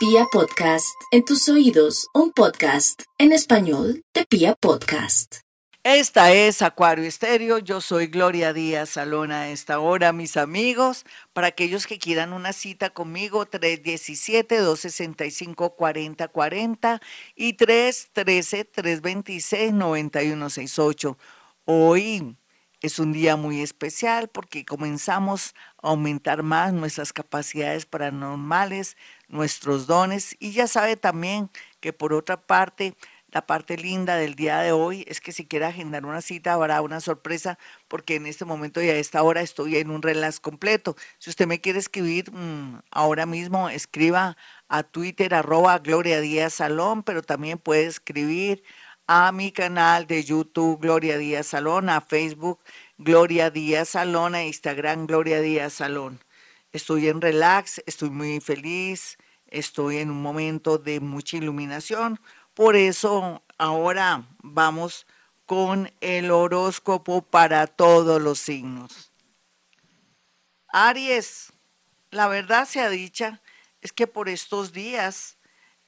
Pia Podcast, en tus oídos, un podcast en español de Pia Podcast. Esta es Acuario Estéreo, yo soy Gloria Díaz Salón a esta hora, mis amigos. Para aquellos que quieran una cita conmigo, 317-265-4040 y 313-326-9168. Hoy es un día muy especial porque comenzamos a aumentar más nuestras capacidades paranormales, nuestros dones y ya sabe también que por otra parte, la parte linda del día de hoy es que si quiere agendar una cita habrá una sorpresa porque en este momento y a esta hora estoy en un relax completo. Si usted me quiere escribir mm, ahora mismo, escriba a Twitter arroba Gloria Díaz Salón, pero también puede escribir a mi canal de YouTube Gloria Díaz Salón, a Facebook Gloria Díaz Salón, a Instagram Gloria Díaz Salón. Estoy en relax, estoy muy feliz, estoy en un momento de mucha iluminación. Por eso ahora vamos con el horóscopo para todos los signos. Aries, la verdad sea dicha, es que por estos días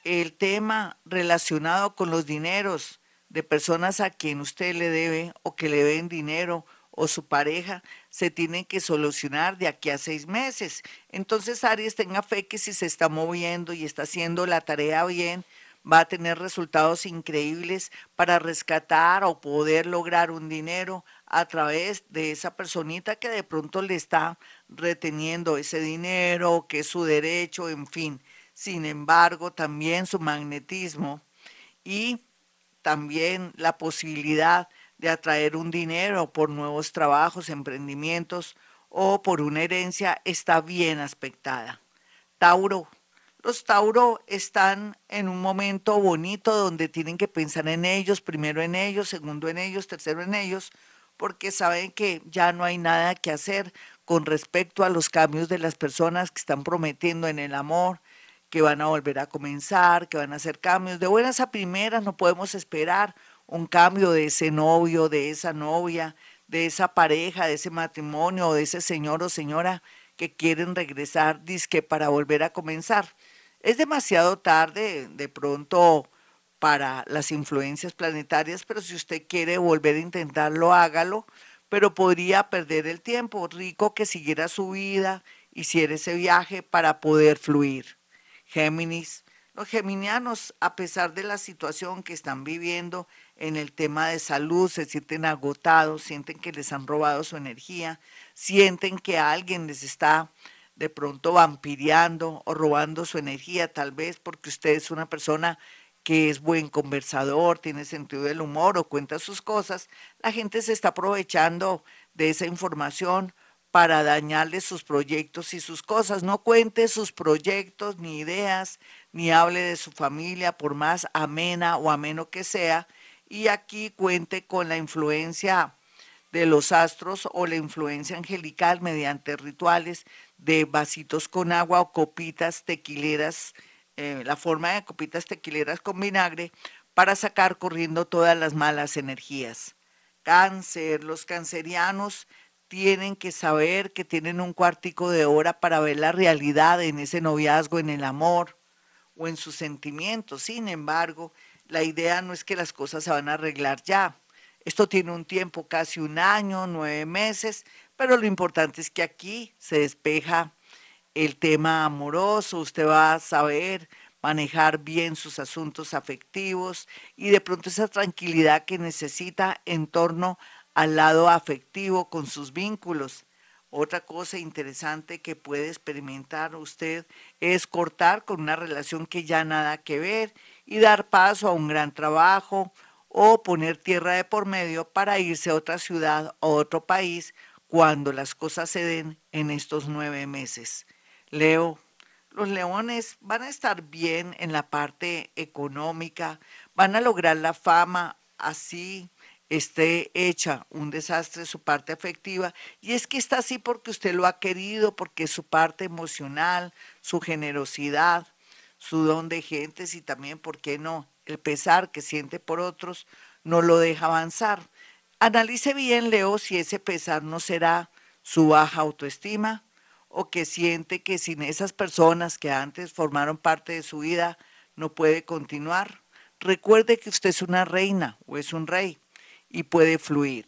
el tema relacionado con los dineros, de personas a quien usted le debe o que le den dinero o su pareja se tienen que solucionar de aquí a seis meses. Entonces, Aries, tenga fe que si se está moviendo y está haciendo la tarea bien, va a tener resultados increíbles para rescatar o poder lograr un dinero a través de esa personita que de pronto le está reteniendo ese dinero, que es su derecho, en fin. Sin embargo, también su magnetismo y también la posibilidad de atraer un dinero por nuevos trabajos, emprendimientos o por una herencia está bien aspectada. Tauro. Los Tauro están en un momento bonito donde tienen que pensar en ellos, primero en ellos, segundo en ellos, tercero en ellos, porque saben que ya no hay nada que hacer con respecto a los cambios de las personas que están prometiendo en el amor, que van a volver a comenzar, que van a hacer cambios. De buenas a primeras no podemos esperar un cambio de ese novio, de esa novia, de esa pareja, de ese matrimonio, de ese señor o señora que quieren regresar, disque para volver a comenzar. Es demasiado tarde de pronto para las influencias planetarias, pero si usted quiere volver a intentarlo, hágalo, pero podría perder el tiempo. Rico que siguiera su vida, hiciera ese viaje para poder fluir. Géminis. Los geminianos, a pesar de la situación que están viviendo en el tema de salud, se sienten agotados, sienten que les han robado su energía, sienten que alguien les está de pronto vampireando o robando su energía, tal vez porque usted es una persona que es buen conversador, tiene sentido del humor o cuenta sus cosas, la gente se está aprovechando de esa información para dañarle sus proyectos y sus cosas. No cuente sus proyectos ni ideas, ni hable de su familia, por más amena o ameno que sea. Y aquí cuente con la influencia de los astros o la influencia angelical mediante rituales de vasitos con agua o copitas tequileras, eh, la forma de copitas tequileras con vinagre, para sacar corriendo todas las malas energías. Cáncer, los cancerianos tienen que saber que tienen un cuartico de hora para ver la realidad en ese noviazgo, en el amor o en sus sentimientos. Sin embargo, la idea no es que las cosas se van a arreglar ya. Esto tiene un tiempo, casi un año, nueve meses, pero lo importante es que aquí se despeja el tema amoroso, usted va a saber manejar bien sus asuntos afectivos y de pronto esa tranquilidad que necesita en torno al lado afectivo con sus vínculos. Otra cosa interesante que puede experimentar usted es cortar con una relación que ya nada que ver y dar paso a un gran trabajo o poner tierra de por medio para irse a otra ciudad o otro país cuando las cosas se den en estos nueve meses. Leo, los leones van a estar bien en la parte económica, van a lograr la fama así esté hecha un desastre su parte afectiva y es que está así porque usted lo ha querido, porque su parte emocional, su generosidad, su don de gentes y también, ¿por qué no?, el pesar que siente por otros no lo deja avanzar. Analice bien, Leo, si ese pesar no será su baja autoestima o que siente que sin esas personas que antes formaron parte de su vida no puede continuar. Recuerde que usted es una reina o es un rey y puede fluir.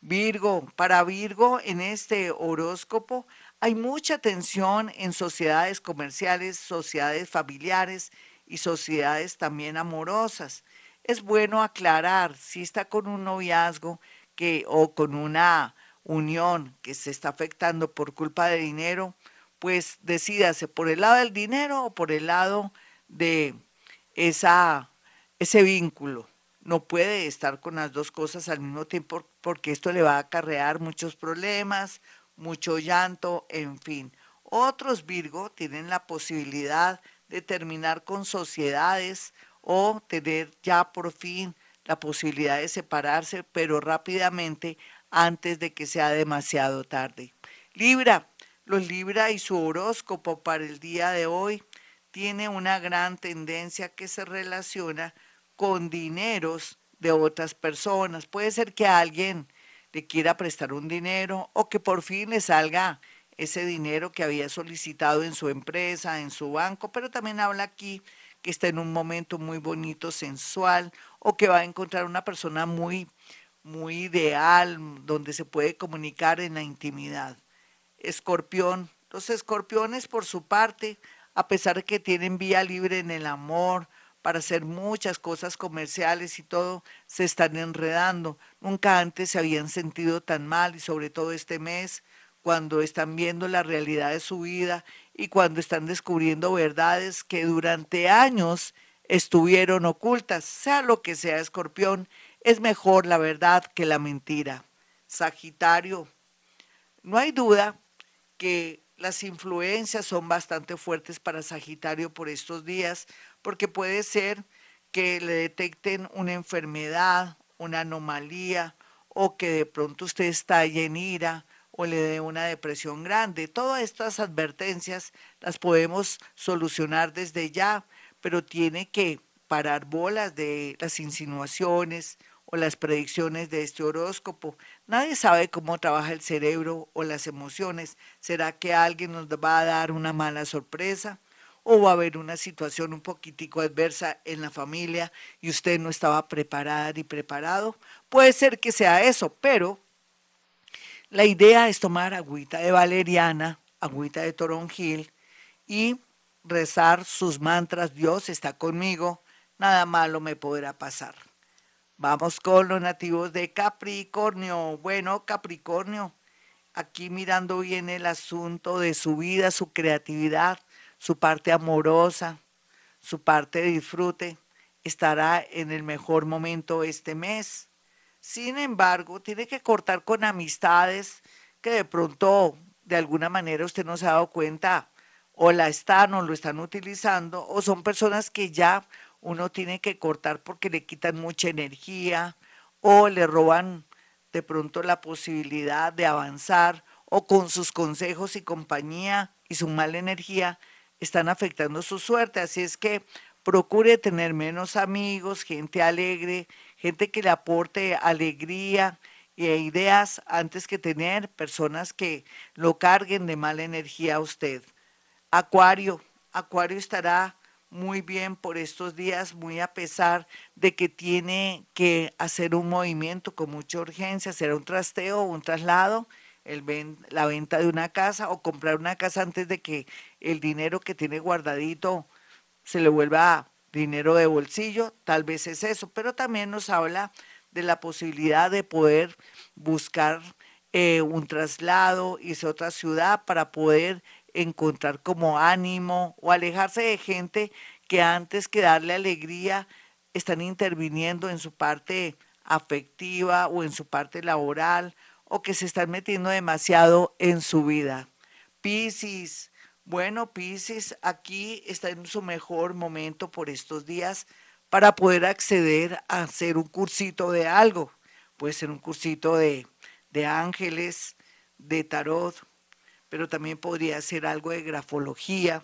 Virgo, para Virgo en este horóscopo hay mucha tensión en sociedades comerciales, sociedades familiares y sociedades también amorosas. Es bueno aclarar si está con un noviazgo que o con una unión que se está afectando por culpa de dinero, pues decídase por el lado del dinero o por el lado de esa, ese vínculo no puede estar con las dos cosas al mismo tiempo porque esto le va a acarrear muchos problemas, mucho llanto, en fin. Otros Virgo tienen la posibilidad de terminar con sociedades o tener ya por fin la posibilidad de separarse, pero rápidamente antes de que sea demasiado tarde. Libra, los Libra y su horóscopo para el día de hoy tiene una gran tendencia que se relaciona con dineros de otras personas. Puede ser que alguien le quiera prestar un dinero o que por fin le salga ese dinero que había solicitado en su empresa, en su banco, pero también habla aquí que está en un momento muy bonito, sensual, o que va a encontrar una persona muy, muy ideal, donde se puede comunicar en la intimidad. Escorpión. Los escorpiones, por su parte, a pesar de que tienen vía libre en el amor, para hacer muchas cosas comerciales y todo, se están enredando. Nunca antes se habían sentido tan mal y sobre todo este mes, cuando están viendo la realidad de su vida y cuando están descubriendo verdades que durante años estuvieron ocultas. Sea lo que sea, escorpión, es mejor la verdad que la mentira. Sagitario, no hay duda que las influencias son bastante fuertes para Sagitario por estos días, porque puede ser que le detecten una enfermedad, una anomalía, o que de pronto usted está en ira o le dé una depresión grande. Todas estas advertencias las podemos solucionar desde ya, pero tiene que parar bolas de las insinuaciones o las predicciones de este horóscopo. Nadie sabe cómo trabaja el cerebro o las emociones. ¿Será que alguien nos va a dar una mala sorpresa? O va a haber una situación un poquitico adversa en la familia y usted no estaba preparada ni preparado. Puede ser que sea eso, pero la idea es tomar agüita de valeriana, agüita de toronjil y rezar sus mantras, Dios está conmigo, nada malo me podrá pasar. Vamos con los nativos de Capricornio. Bueno, Capricornio, aquí mirando bien el asunto de su vida, su creatividad, su parte amorosa, su parte de disfrute, estará en el mejor momento este mes. Sin embargo, tiene que cortar con amistades que de pronto, de alguna manera, usted no se ha dado cuenta o la están o lo están utilizando, o son personas que ya uno tiene que cortar porque le quitan mucha energía o le roban de pronto la posibilidad de avanzar o con sus consejos y compañía y su mala energía están afectando su suerte. Así es que procure tener menos amigos, gente alegre, gente que le aporte alegría e ideas antes que tener personas que lo carguen de mala energía a usted. Acuario, Acuario estará muy bien por estos días, muy a pesar de que tiene que hacer un movimiento con mucha urgencia, será un trasteo un traslado el la venta de una casa o comprar una casa antes de que el dinero que tiene guardadito se le vuelva dinero de bolsillo, tal vez es eso, pero también nos habla de la posibilidad de poder buscar eh, un traslado, irse a otra ciudad para poder encontrar como ánimo o alejarse de gente que antes que darle alegría están interviniendo en su parte afectiva o en su parte laboral o que se están metiendo demasiado en su vida. Piscis, bueno, Piscis aquí está en su mejor momento por estos días para poder acceder a hacer un cursito de algo. Puede ser un cursito de, de ángeles, de tarot, pero también podría ser algo de grafología,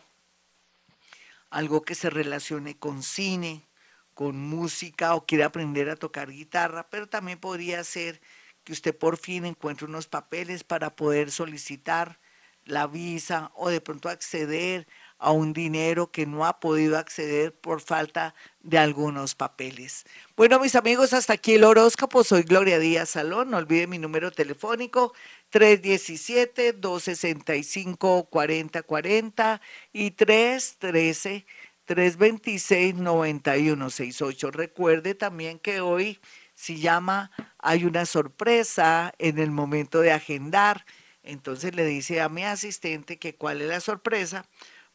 algo que se relacione con cine, con música o quiere aprender a tocar guitarra, pero también podría ser que usted por fin encuentre unos papeles para poder solicitar la visa o de pronto acceder a un dinero que no ha podido acceder por falta de algunos papeles. Bueno, mis amigos, hasta aquí el horóscopo. Soy Gloria Díaz Salón. No olviden mi número telefónico 317-265-4040 y 313-326-9168. Recuerde también que hoy, si llama, hay una sorpresa en el momento de agendar. Entonces le dice a mi asistente que cuál es la sorpresa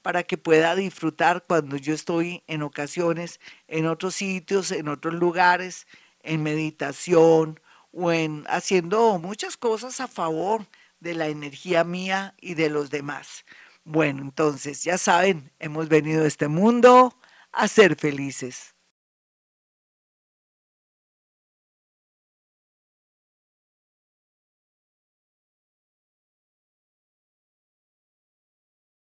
para que pueda disfrutar cuando yo estoy en ocasiones en otros sitios, en otros lugares, en meditación o en haciendo muchas cosas a favor de la energía mía y de los demás. Bueno, entonces ya saben, hemos venido a este mundo a ser felices.